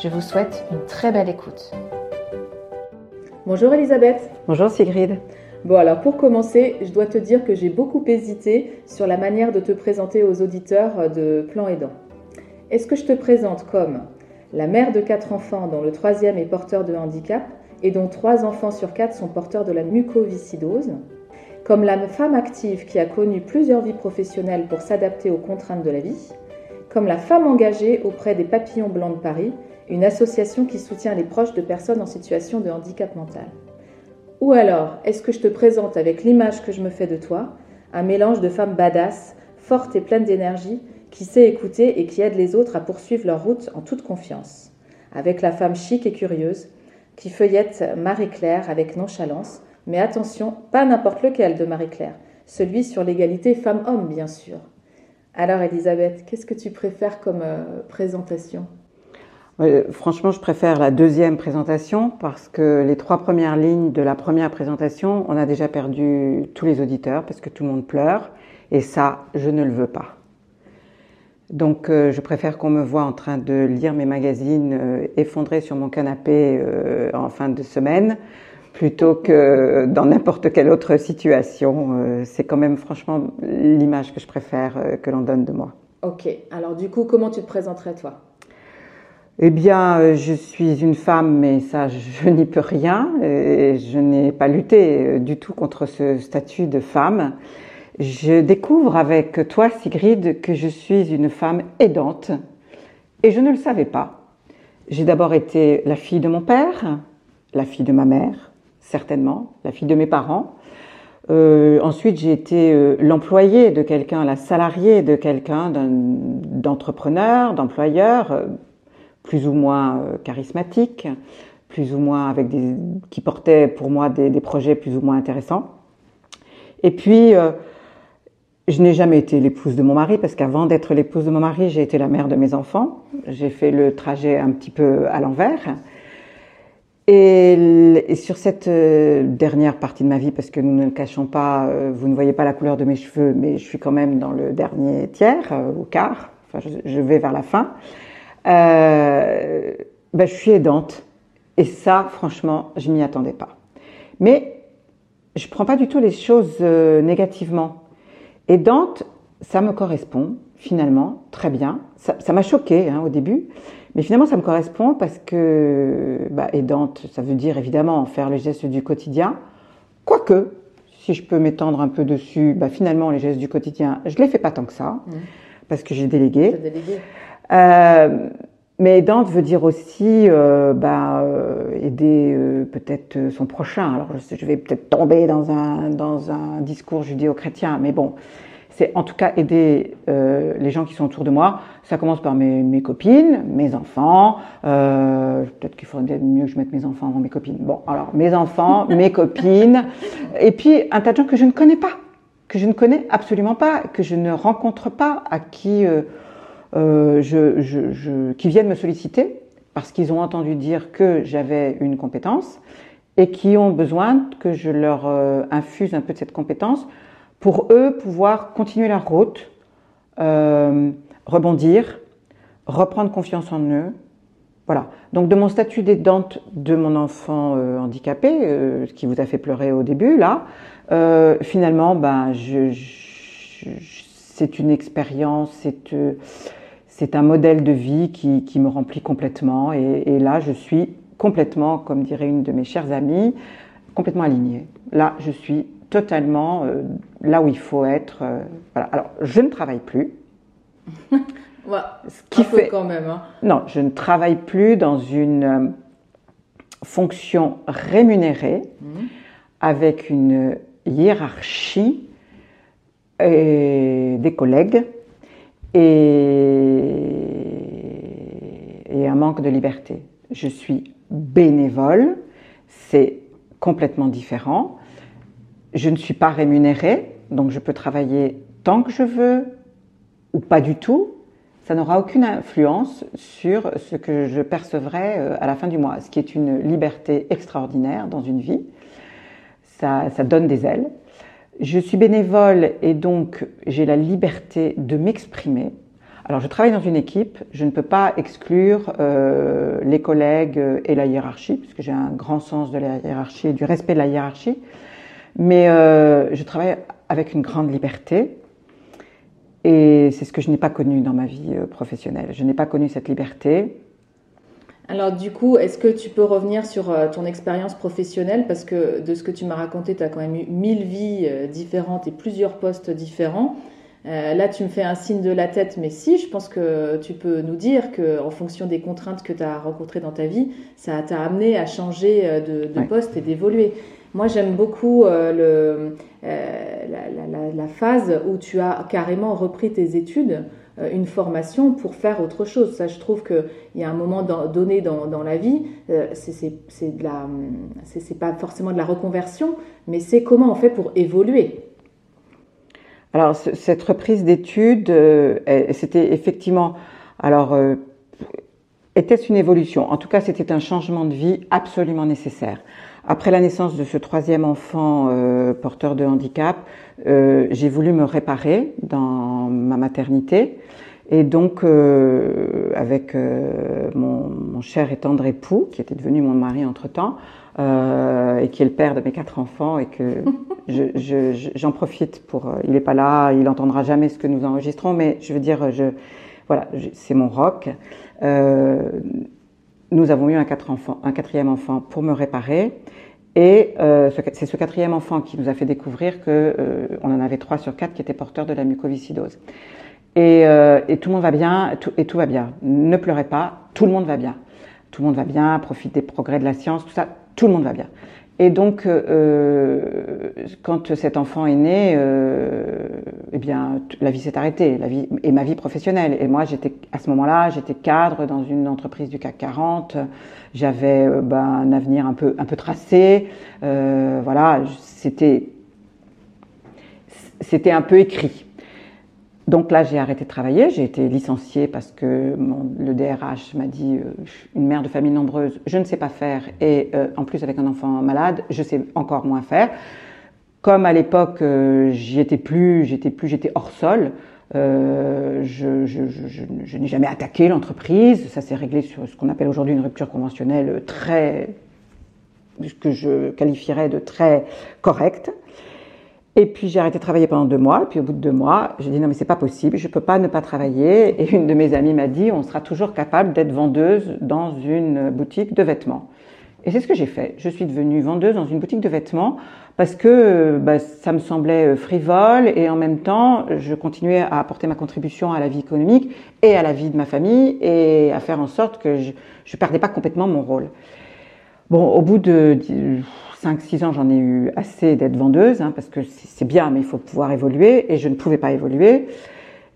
Je vous souhaite une très belle écoute. Bonjour Elisabeth. Bonjour Sigrid. Bon alors pour commencer, je dois te dire que j'ai beaucoup hésité sur la manière de te présenter aux auditeurs de Plan Aidant. Est-ce que je te présente comme la mère de quatre enfants dont le troisième est porteur de handicap et dont trois enfants sur quatre sont porteurs de la mucoviscidose comme la femme active qui a connu plusieurs vies professionnelles pour s'adapter aux contraintes de la vie, comme la femme engagée auprès des Papillons Blancs de Paris, une association qui soutient les proches de personnes en situation de handicap mental. Ou alors, est-ce que je te présente avec l'image que je me fais de toi, un mélange de femme badass, forte et pleine d'énergie, qui sait écouter et qui aide les autres à poursuivre leur route en toute confiance, avec la femme chic et curieuse, qui feuillette Marie-Claire avec nonchalance, mais attention, pas n'importe lequel de Marie-Claire, celui sur l'égalité femmes-hommes, bien sûr. Alors, Elisabeth, qu'est-ce que tu préfères comme euh, présentation? Franchement, je préfère la deuxième présentation parce que les trois premières lignes de la première présentation, on a déjà perdu tous les auditeurs parce que tout le monde pleure et ça, je ne le veux pas. Donc, euh, je préfère qu'on me voit en train de lire mes magazines euh, effondrés sur mon canapé en fin de semaine plutôt que dans n'importe quelle autre situation. Euh, c'est quand même franchement l'image que je préfère euh, que l'on donne de moi. Ok, alors du coup, comment tu te présenterais toi? Eh bien, euh, je suis une femme, mais ça, je n'y peux rien. Et je n'ai pas lutté du tout contre ce statut de femme. Je découvre avec toi, Sigrid, que je suis une femme aidante. Et je ne le savais pas. J'ai d'abord été la fille de mon père, la fille de ma mère, certainement, la fille de mes parents. Euh, ensuite, j'ai été euh, l'employé de quelqu'un, la salariée de quelqu'un, d'entrepreneur, d'employeur, euh, plus ou moins charismatique, plus ou moins avec des, qui portait pour moi des, projets plus ou moins intéressants. Et puis, je n'ai jamais été l'épouse de mon mari parce qu'avant d'être l'épouse de mon mari, j'ai été la mère de mes enfants. J'ai fait le trajet un petit peu à l'envers. Et, sur cette euh, dernière partie de ma vie, parce que nous ne le cachons pas, euh, vous ne voyez pas la couleur de mes cheveux, mais je suis quand même dans le dernier tiers, euh, au quart, enfin je, vais vers la fin, ben, je suis aidante. Et ça, franchement, je m'y attendais pas. Mais je prends pas du tout les choses négativement. Aidante, ça me correspond finalement très bien. Ça m'a choqué hein, au début. Mais finalement, ça me correspond parce que bah, aidante, ça veut dire évidemment faire les gestes du quotidien. Quoique, si je peux m'étendre un peu dessus, bah, finalement, les gestes du quotidien, je les fais pas tant que ça, mmh. parce que j'ai délégué. délégué. Euh, mais aidante veut dire aussi euh, bah, euh, aider euh, peut-être son prochain. Alors je, je vais peut-être tomber dans un, dans un discours judéo-chrétien, mais bon, c'est en tout cas aider euh, les gens qui sont autour de moi. Ça commence par mes, mes copines, mes enfants. Euh, Peut-être qu'il faudrait mieux que je mette mes enfants avant mes copines. Bon, alors mes enfants, mes copines, et puis un tas de gens que je ne connais pas, que je ne connais absolument pas, que je ne rencontre pas, à qui euh, euh je, je, je, qui viennent me solliciter parce qu'ils ont entendu dire que j'avais une compétence et qui ont besoin que je leur euh, infuse un peu de cette compétence pour eux pouvoir continuer leur route, euh, rebondir, reprendre confiance en eux. Voilà. Donc de mon statut d'aidante de mon enfant euh, handicapé, euh, qui vous a fait pleurer au début, là, euh, finalement, ben, je, je, c'est une expérience, c'est euh, c'est un modèle de vie qui, qui me remplit complètement. Et, et, là, je suis complètement, comme dirait une de mes chères amies, complètement alignée. Là, je suis totalement euh, là où il faut être. Euh, voilà. Alors, je ne travaille plus. ouais, ce qui fait quand même. Hein. Non, je ne travaille plus dans une euh, fonction rémunérée mmh. avec une hiérarchie et des collègues et, un manque de liberté. Je suis bénévole, c'est complètement différent. Je ne suis pas rémunérée, donc je peux travailler tant que je veux ou pas du tout. Ça n'aura aucune influence sur ce que je percevrai euh, à la fin du mois, ce qui est une liberté extraordinaire dans une vie. Ça, ça donne des ailes. Je suis bénévole et donc j'ai la liberté de m'exprimer. Alors je travaille dans une équipe, je ne peux pas exclure euh, les collègues et la hiérarchie, puisque j'ai un grand sens de la hiérarchie et du respect de la hiérarchie, mais euh, je travaille avec une grande liberté et c'est ce que je n'ai pas connu dans ma vie euh, professionnelle. Je n'ai pas connu cette liberté. Alors du coup, est-ce que tu peux revenir sur euh, ton expérience professionnelle? Parce que de ce que tu m'as raconté, tu as quand même eu mille vies euh, différentes et plusieurs postes différents. Là, tu me fais un signe de la tête, mais si, je pense que tu peux nous dire que, en fonction des contraintes que tu as rencontrées dans ta vie, ça t'a amené à changer de, poste et d'évoluer. Moi, j'aime beaucoup le, la, la, phase où tu as carrément repris tes études euh, une formation pour faire autre chose. Ça, je trouve qu'il y a un moment donné dans, dans la vie, euh, c'est pas forcément de la reconversion, mais c'est comment on fait pour évoluer. Alors, cette reprise d'études, euh, c'était effectivement, alors, était-ce une évolution? En tout cas, c'était un changement de vie absolument nécessaire. Après la naissance de ce troisième enfant porteur de handicap, euh, j'ai voulu me réparer dans ma maternité. Et donc, euh, avec euh, mon, mon, cher et tendre époux, qui était devenu mon mari entre-temps, euh, et qui est le père de mes quatre enfants, et que j'en je, je, profite pour... il n'est pas là, il n'entendra jamais ce que nous enregistrons, mais je veux dire, je, voilà, c'est mon rock. nous avons eu un, quatrième enfant pour me réparer. Et euh, c'est ce quatrième enfant qui nous a fait découvrir que euh, on en avait trois sur quatre qui étaient porteurs de la mucoviscidose. Et, euh, tout le monde va bien, et tout va bien. Ne pleurez pas, tout le monde va bien. Tout le monde va bien, profite des progrès de la science, tout ça, tout le monde va bien. Et donc, euh, quand cet enfant est né, euh, eh bien, la vie s'est arrêtée, la vie et ma vie professionnelle. Et moi, j'étais à ce moment-là, j'étais cadre dans une entreprise du CAC 40. J'avais euh, ben, un avenir un peu un peu tracé. Euh, voilà, c'était c'était un peu écrit. Donc là, j'ai arrêté de travailler, j'ai été licenciée parce que le DRH m'a dit euh, une mère de famille nombreuse, je ne sais pas faire et euh, en plus avec un enfant malade, je sais encore moins faire. Comme à l'époque, euh, j'y étais plus, j'étais plus, j'étais hors sol. je, je, n'ai jamais attaqué l'entreprise. Ça s'est réglé sur ce qu'on appelle aujourd'hui une rupture conventionnelle très, que je qualifierais de très correcte. Et puis j'ai arrêté de travailler pendant deux mois. Puis au bout de deux mois, j'ai dit non mais c'est pas possible, je peux pas ne pas travailler. Et une de mes amies m'a dit on sera toujours capable d'être vendeuse dans une boutique de vêtements. Et c'est ce que j'ai fait. Je suis devenue vendeuse dans une boutique de vêtements parce que bah, ça me semblait euh, frivole et en même temps je continuais à apporter ma contribution à la vie économique et à la vie de ma famille et à faire en sorte que je ne perdais pas complètement mon rôle. Bon, au bout de 5-6 ans, j'en ai eu assez d'être vendeuse, hein, parce que c'est bien, mais il faut pouvoir évoluer, et je ne pouvais pas évoluer.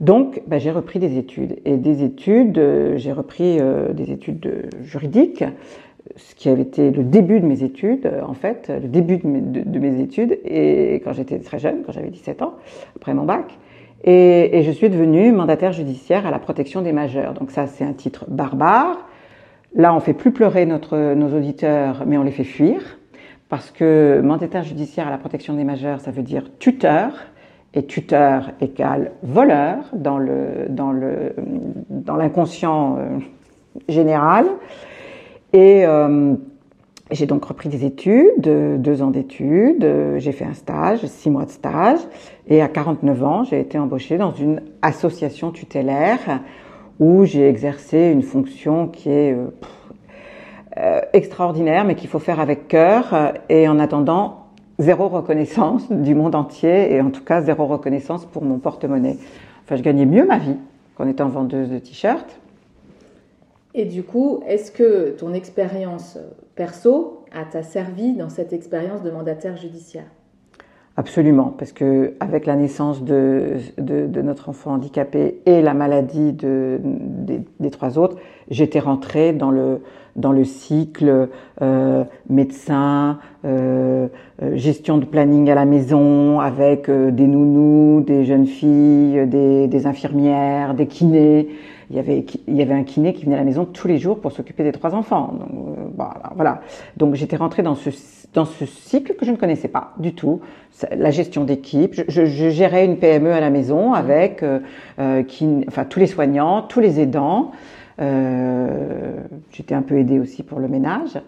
Donc, bah, j'ai repris des études. Et des études, euh, j'ai repris euh, des études juridiques, ce qui avait été le début de mes études, euh, en fait, le début de mes, de, mes études, et quand j'étais très jeune, quand j'avais 17 ans, après mon bac. Et, et, je suis devenue mandataire judiciaire à la protection des majeurs. Donc ça, c'est un titre barbare. Là, on fait plus pleurer notre, nos auditeurs, mais on les fait fuir parce que mandataire judiciaire à la protection des majeurs, ça veut dire tuteur, et tuteur égale voleur dans le dans le dans l'inconscient euh, général. Et euh, j'ai donc repris des études, deux ans d'études, j'ai fait un stage, six mois de stage, et à 49 ans, j'ai été embauchée dans une association tutélaire où j'ai exercé une fonction qui est euh, euh, extraordinaire, mais qu'il faut faire avec cœur. Euh, et en attendant, zéro reconnaissance du monde entier, et en tout cas zéro reconnaissance pour mon porte-monnaie. Enfin, je gagnais mieux ma vie qu'en étant vendeuse de t-shirts. Et du coup, est-ce que ton expérience perso a t'a servi dans cette expérience de mandataire judiciaire? Absolument, parce que avec la naissance de, de, notre enfant handicapé et la maladie de, des, trois autres, j'étais rentrée dans le, dans le cycle euh, médecin, euh, euh, gestion de planning à la maison, avec des nounous, des jeunes filles, des, infirmières, des kinés. Il y, avait, il y avait un kiné qui venait à la maison tous les jours pour s'occuper des trois enfants. Donc, euh, voilà, voilà. Donc j'étais rentrée dans ce dans ce cycle que je ne connaissais pas du tout, la gestion d'équipe. Je, je, je, gérais une PME à la maison avec euh, euh, qui, enfin, tous les soignants, tous les aidants. Euh, J'étais un peu aidée aussi pour le ménage.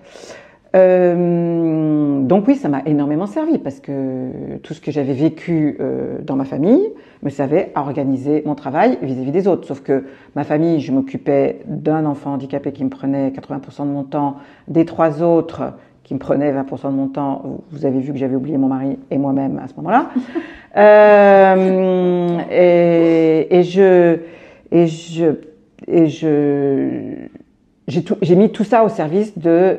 Euh, donc oui, ça m'a énormément servi parce que tout ce que j'avais vécu euh, dans ma famille me servait à organiser mon travail vis-à-vis -vis des autres. Sauf que ma famille, je m'occupais d'un enfant handicapé qui me prenait 80% de mon temps, des trois autres qui me prenait 20% de mon temps. Vous avez vu que j'avais oublié mon mari et moi-même à ce moment-là. euh, et, et, je et je et je j'ai mis tout ça au service de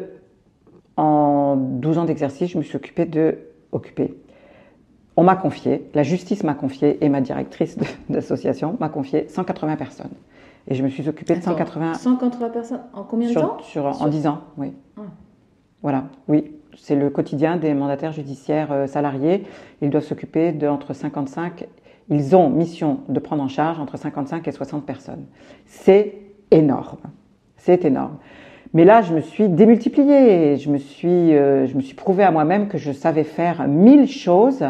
en 12 ans d'exercice, je me suis occupée de occuper. On m'a confié, la justice m'a confié et ma directrice d'association m'a confié 180 personnes. Et je me suis occupée de 180. 180 personnes en combien de sur, temps? sur, En 10 ans, oui. Ah. Voilà, oui. C'est le quotidien des mandataires judiciaires euh, salariés. Ils doivent s'occuper de entre 55, ils ont mission de prendre en charge entre 55 et 60 personnes. C'est énorme. C'est énorme. Mais là, je me suis démultipliée. Je me suis, euh, je me suis prouvé à moi-même que je savais faire mille choses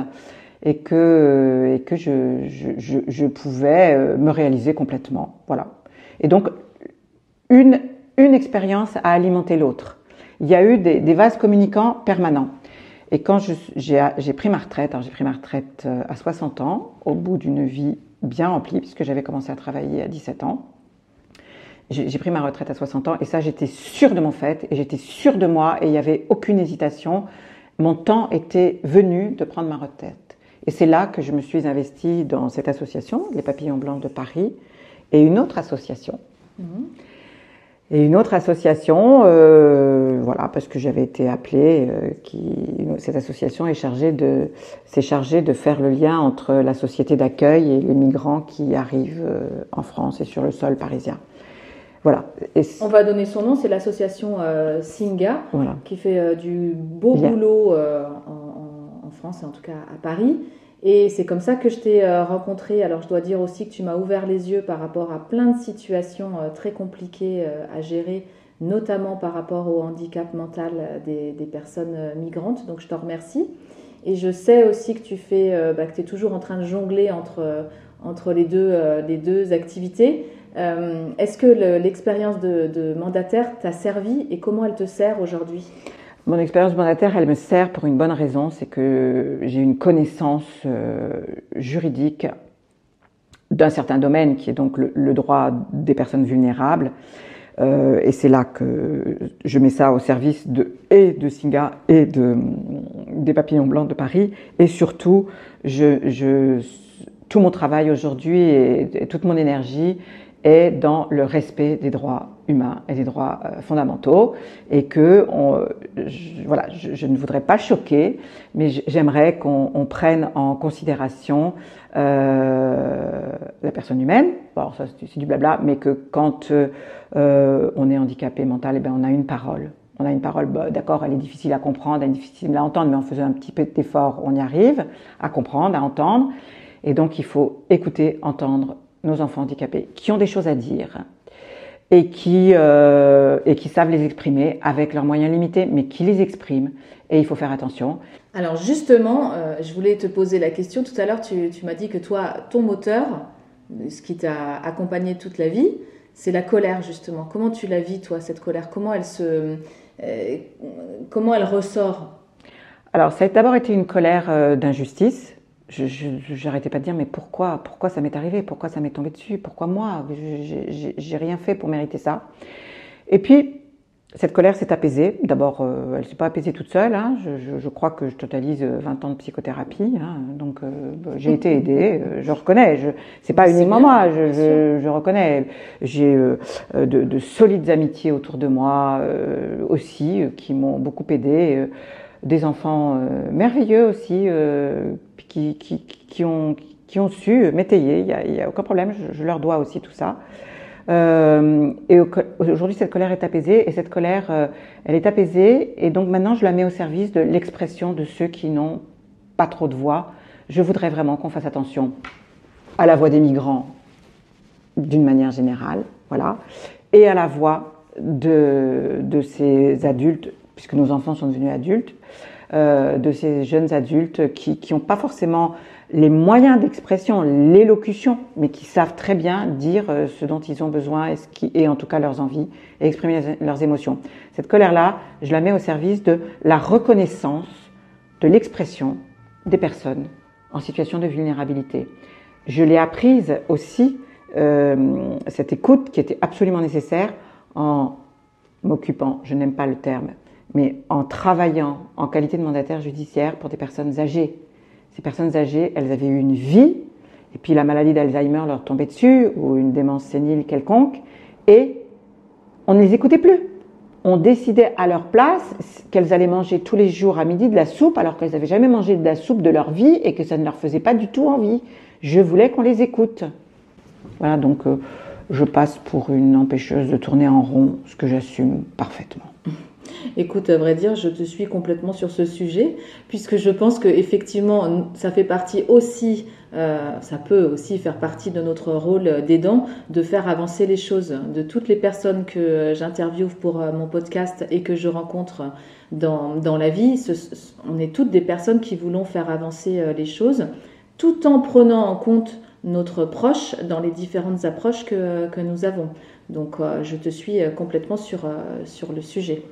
et que, que je, je, pouvais euh, me réaliser complètement. Voilà. Et donc, une, une expérience a alimenté l'autre il y a eu des, des vases communicants permanents. Et quand j'ai pris ma retraite, alors j'ai pris ma retraite euh, à 60 ans, au bout d'une vie bien remplie, puisque j'avais commencé à travailler à 17 ans. J'ai pris ma retraite à 60 ans et ça, j'étais sûre de mon fait et j'étais sûre de moi et il n'y avait aucune hésitation. Mon temps était venu de prendre ma retraite. Et c'est là que je me suis investie dans cette association, les Papillons Blancs de Paris, et une autre association. Mmh et une autre association, euh, voilà, parce que j'avais été appelée, euh, qui, cette association est chargée de, s'est chargée de faire le lien entre la société d'accueil et les migrants qui arrivent euh, en France et sur le sol parisien. Voilà. Et On va donner son nom, c'est l'association euh, Singa, voilà. qui fait euh, du beau Bien. boulot en, en, France, et en tout cas à Paris. Et c'est comme ça que je t'ai euh, rencontré. Alors je dois dire aussi que tu m'as ouvert les yeux par rapport à plein de situations euh, très compliquées euh, à gérer, notamment par rapport au handicap mental des, des personnes migrantes. Donc je te remercie. Et je sais aussi que tu fais, bah, que es toujours en train de jongler entre, entre les, deux, les deux activités. Est-ce que l'expérience de, mandataire t'a servi et comment elle te sert aujourd'hui? Mon expérience mandataire, elle me sert pour une bonne raison, c'est que j'ai une connaissance euh, juridique d'un certain domaine qui est donc le, droit des personnes vulnérables. Euh, et c'est là que je mets ça au service de et de Singa et de des papillons blancs de Paris. Et surtout, je, tout mon travail aujourd'hui et toute mon énergie est dans le respect des droits humains et des droits euh, fondamentaux et que on, voilà, je, je, ne voudrais pas choquer, mais j'aimerais qu'on prenne en considération euh, la personne humaine. Bon, ça c'est du blabla, mais que quand euh, on est handicapé mental, eh bien, on a une parole. On a une parole, bah, d'accord, elle est difficile à comprendre, elle est difficile à entendre, mais en faisant un petit peu d'effort, on y arrive à comprendre, à entendre. Et donc, il faut écouter, entendre, nos enfants handicapés, qui ont des choses à dire et qui, euh, et qui savent les exprimer avec leurs moyens limités, mais qui les expriment. Et il faut faire attention. Alors justement, euh, je voulais te poser la question. Tout à l'heure, tu, tu m'as dit que toi, ton moteur, ce qui t'a accompagné toute la vie, c'est la colère justement. Comment tu la vis, toi, cette colère? Comment elle se, euh, comment elle ressort? Alors, ça a d'abord été une colère d'injustice je n'arrêtais pas de dire mais pourquoi pourquoi ça m'est arrivé? Pourquoi ça m'est tombé dessus? Pourquoi moi? J'ai rien fait pour mériter ça. Et puis cette colère s'est apaisée. D'abord euh, elle s'est pas apaisée toute seule hein. je, je, je, crois que je totalise 20 ans de psychothérapie hein. donc euh, j'ai été aidée euh, je reconnais. Je c'est pas uniquement moi je, je, reconnais. J'ai euh, de, de, solides amitiés autour de moi euh, aussi qui m'ont beaucoup aidée des enfants euh, merveilleux aussi, euh, qui, qui, ont, qui ont su m'étayer, il n'y a, a, aucun problème, je, leur dois aussi tout ça. Euh, et aujourd'hui, cette colère est apaisée, et cette colère, elle est apaisée, et donc maintenant, je la mets au service de l'expression de ceux qui n'ont pas trop de voix. Je voudrais vraiment qu'on fasse attention à la voix des migrants d'une manière générale, voilà, et à la voix de, de ces adultes, puisque nos enfants sont devenus adultes, euh, de ces jeunes adultes qui n'ont pas forcément les moyens d'expression, l'élocution, mais qui savent très bien dire euh, ce dont ils ont besoin et, en tout cas leurs envies et exprimer leurs émotions. Cette colère-là, je la mets au service de la reconnaissance de l'expression des personnes en situation de vulnérabilité. Je l'ai apprise aussi, euh, cette écoute qui était absolument nécessaire en m'occupant, je n'aime pas le terme, mais en travaillant en qualité de mandataire judiciaire pour des personnes âgées. Ces personnes âgées, elles avaient eu une vie, et puis la maladie d'Alzheimer leur tombait dessus, ou une démence sénile quelconque, et on ne les écoutait plus. On décidait à leur place qu'elles allaient manger tous les jours à midi de la soupe, alors qu'elles n'avaient jamais mangé de la soupe de leur vie et que ça ne leur faisait pas du tout envie. Je voulais qu'on les écoute. Voilà, donc euh, je passe pour une empêcheuse de tourner en rond, ce que j'assume parfaitement. Écoute, à vrai dire, je te suis complètement sur ce sujet, puisque je pense que effectivement, ça fait partie aussi, euh, ça peut aussi faire partie de notre rôle d'aidant, de faire avancer les choses. De toutes les personnes que j'interviewe pour euh, mon podcast et que je rencontre dans, la vie, on est toutes des personnes qui voulons faire avancer euh, les choses, tout en prenant en compte notre proche dans les différentes approches que, nous avons. Donc, je te suis complètement sur le sujet.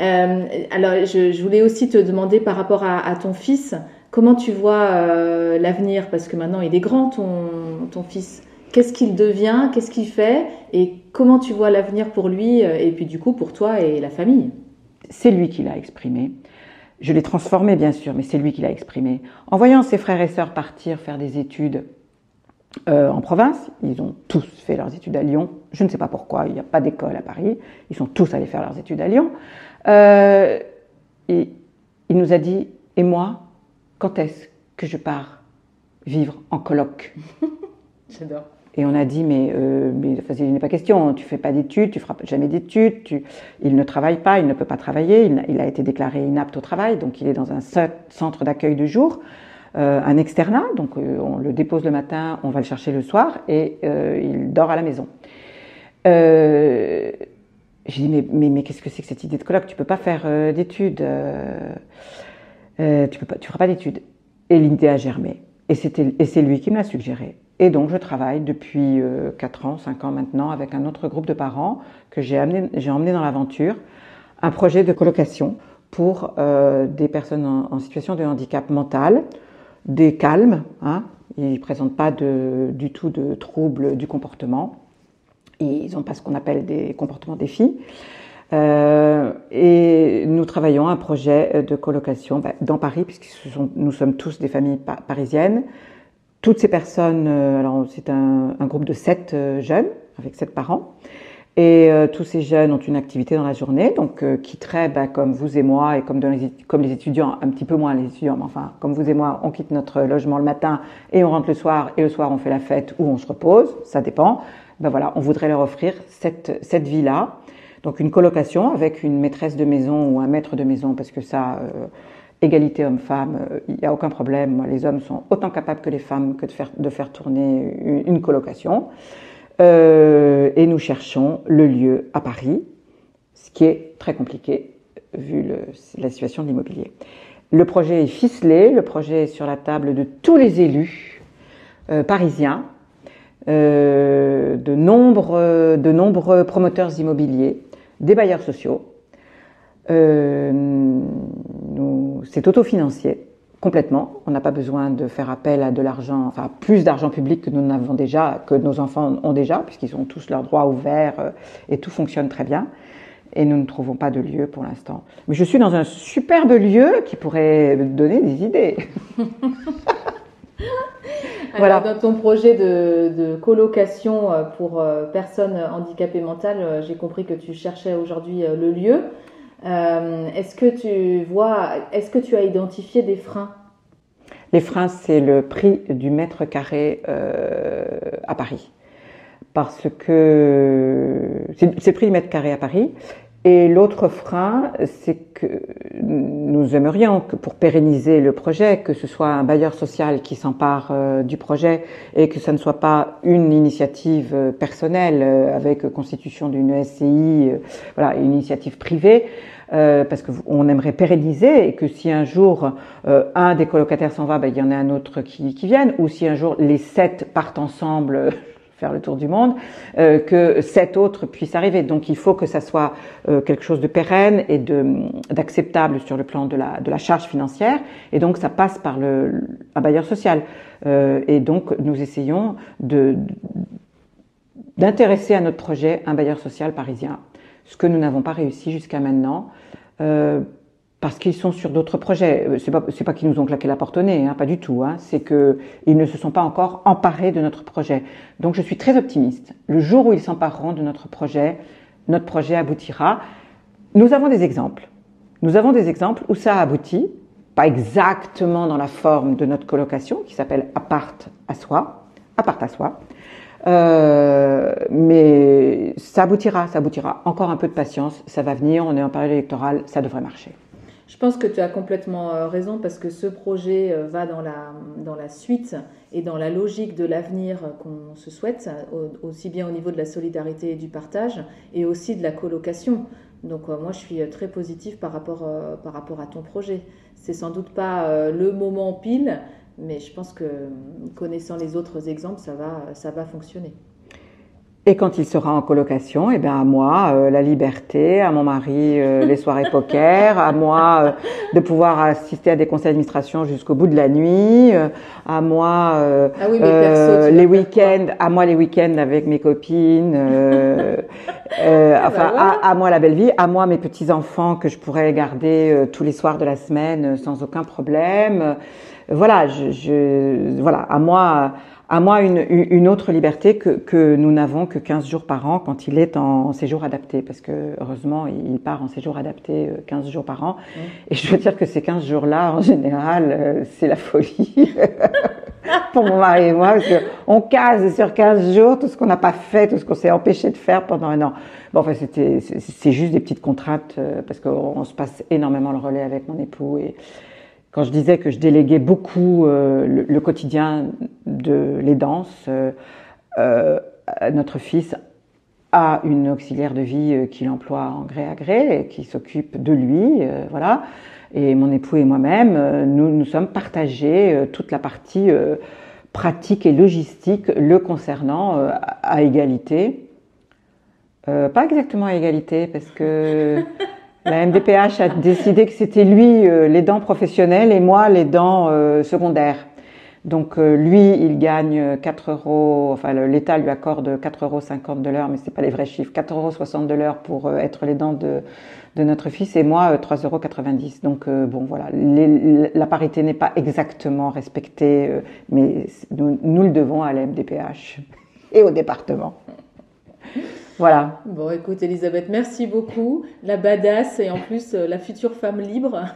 Euh, alors, je, voulais aussi te demander par rapport à, ton fils, comment tu vois euh, l'avenir? Parce que maintenant, il est grand, ton, ton fils. Qu'est-ce qu'il devient? Qu'est-ce qu'il fait? Et comment tu vois l'avenir pour lui euh, Et puis, du coup, pour toi et la famille? C'est lui qui l'a exprimé. Je l'ai transformé, bien sûr, mais c'est lui qui l'a exprimé. En voyant ses frères et sœurs partir faire des études en province, ils ont tous fait leurs études à Lyon. Je ne sais pas pourquoi, il n'y a pas d'école à Paris. Ils sont tous allés faire leurs études à Lyon. Euh, et il nous a dit, et moi, quand est-ce que je pars vivre en colloque J'adore. Et on a dit, mais, euh, mais enfin, il n'est pas question, tu fais pas d'études, tu feras jamais d'études, tu... il ne travaille pas, il ne peut pas travailler, il, il, a été déclaré inapte au travail, donc il est dans un centre d'accueil de jour, euh, un externat, donc euh, on le dépose le matin, on va le chercher le soir, et il dort à la maison. J'ai dit, mais, mais, mais qu'est-ce que c'est que cette idée de colloque? Tu peux pas faire euh, d'études. Euh, euh, tu peux pas, tu feras pas d'études. Et l'idée a germé. Et c'était, et c'est lui qui me l'a suggéré. Et donc, je travaille depuis euh, 4 ans, 5 ans maintenant avec un autre groupe de parents que j'ai amené, j'ai emmené dans l'aventure, un projet de colocation pour des personnes en, situation de handicap mental, des calmes, hein, ils ne présentent pas du tout de troubles du comportement, ils n'ont pas ce qu'on appelle des comportements défis. Euh, et nous travaillons un projet de colocation bah, dans Paris, puisque nous sommes tous des familles pa parisiennes. Toutes ces personnes, euh, alors c'est un, groupe de sept euh, jeunes, avec sept parents, et euh, tous ces jeunes ont une activité dans la journée, donc euh, quitteraient, bah, comme vous et moi, et comme, les, comme les étudiants, un petit peu moins les étudiants, mais enfin, comme vous et moi, on quitte notre logement le matin et on rentre le soir, et le soir on fait la fête ou on se repose, ça dépend ben voilà, on voudrait leur offrir cette, cette vie-là. Donc une colocation avec une maîtresse de maison ou un maître de maison, parce que ça, euh, égalité homme-femme, il euh, n'y a aucun problème. Les hommes sont autant capables que les femmes que de faire, de faire tourner une, colocation. Euh, et nous cherchons le lieu à Paris, ce qui est très compliqué vu la situation de l'immobilier. Le projet est ficelé, le projet est sur la table de tous les élus euh, parisiens euh, de, nombreux, de nombreux promoteurs immobiliers, des bailleurs sociaux. Euh, c'est autofinancié complètement. On n'a pas besoin de faire appel à de l'argent, enfin plus d'argent public que nous n'avons déjà, que nos enfants ont déjà, puisqu'ils ont tous leurs droits ouverts euh, et tout fonctionne très bien. Et nous ne trouvons pas de lieu pour l'instant. Mais je suis dans un superbe lieu qui pourrait donner des idées. voilà. Alors, dans ton projet de, de colocation euh, pour euh, personnes handicapées mentales, euh, j'ai compris que tu cherchais aujourd'hui le lieu. est-ce que tu vois, est-ce que tu as identifié des freins? Les freins, c'est le prix du mètre carré à Paris parce que c'est le prix du mètre carré à Paris. Et l'autre frein, c'est que nous aimerions que pour pérenniser le projet, que ce soit un bailleur social qui s'empare euh, du projet et que ça ne soit pas une initiative euh, personnelle euh, avec constitution d'une SCI, voilà, une initiative privée. parce qu'on aimerait pérenniser et que si un jour un des colocataires s'en va, ben, il y en a un autre qui, qui vienne, ou si un jour les sept partent ensemble faire le tour du monde, euh, que cet autre puisse arriver. Donc il faut que ça soit euh, quelque chose de pérenne et d'acceptable sur le plan de la, de la charge financière. Et donc ça passe par le, un bailleur social. Euh, et donc nous essayons de d'intéresser à notre projet un bailleur social parisien, ce que nous n'avons pas réussi jusqu'à maintenant. Parce qu'ils sont sur d'autres projets. Euh, c'est pas c'est pas qu'ils nous ont claqué la porte au nez, hein, pas du tout. Hein. C'est que ils ne se sont pas encore emparés de notre projet. Donc je suis très optimiste. Le jour où ils s'empareront de notre projet, notre projet aboutira. Nous avons des exemples. Nous avons des exemples où ça a abouti, pas exactement dans la forme de notre colocation qui s'appelle appart à soi, appart à soi. Euh, mais ça aboutira, ça aboutira. Encore un peu de patience, ça va venir. On est en période électorale, ça devrait marcher. Je pense que tu as complètement euh, raison parce que ce projet euh, va dans la, dans la suite et dans la logique de l'avenir qu'on se souhaite, aussi bien au niveau de la solidarité et du partage et aussi de la colocation. Donc euh, moi je suis très positive par rapport, par rapport à ton projet. C'est sans doute pas le moment pile, mais je pense que connaissant les autres exemples, ça va, ça va fonctionner. Et quand il sera en colocation, eh bien à moi euh, la liberté, à mon mari euh, les soirées poker, à moi euh, de pouvoir assister à des conseils d'administration jusqu'au bout de la nuit, à moi ah les week-ends, à moi les week-ends avec mes copines, ah enfin bah à, moi la belle vie, à moi mes petits enfants que je pourrais garder tous les soirs de la semaine sans aucun problème. Voilà, je, je voilà à moi à moi une, une autre liberté que, que nous n'avons que 15 jours par an quand il est en séjour adapté, parce que heureusement, il part en séjour adapté 15 euh, jours par an. Et je veux dire que ces 15 jours-là, en général, euh, c'est la folie pour mon mari et moi, parce qu'on case sur 15 jours tout ce qu'on n'a pas fait, tout ce qu'on s'est empêché de faire pendant un an. Bon, enfin, c'était, c'est juste des petites contraintes, euh, parce qu'on se passe énormément le relais avec mon époux et quand je disais que je déléguais beaucoup euh, le, quotidien de les danses, euh, euh, notre fils a une auxiliaire de vie qu'il emploie en gré à gré et qui s'occupe de lui, voilà. Et mon époux et moi-même, nous nous sommes partagés toute la partie pratique et logistique le concernant à égalité. pas exactement à égalité parce que La MDPH a décidé que c'était lui euh, les dents professionnelles et moi les dents euh, secondaires. Donc euh, lui, il gagne 4 euros, enfin l'État lui accorde 4,50 euros de l'heure, mais c'est pas les vrais chiffres, 4,60 euros de l'heure pour être les dents de, notre fils et moi 3,90 euros. Donc bon voilà, la parité n'est pas exactement respectée, mais nous, nous le devons à la MDPH et au département. Voilà. Bon, écoute, Elisabeth, merci beaucoup. La badass et en plus euh, la future femme libre.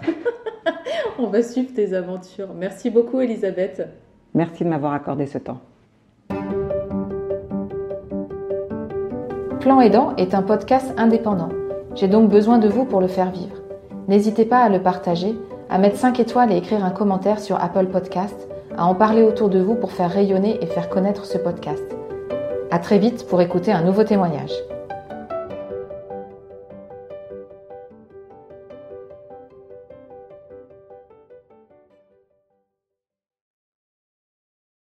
On va suivre tes aventures. Merci beaucoup, Elisabeth. Merci de m'avoir accordé ce temps. Plan Aidant est un podcast indépendant. J'ai donc besoin de vous pour le faire vivre. N'hésitez pas à le partager, à mettre 5 étoiles et écrire un commentaire sur Apple Podcast, à en parler autour de vous pour faire rayonner et faire connaître ce podcast. À très vite pour écouter un nouveau témoignage.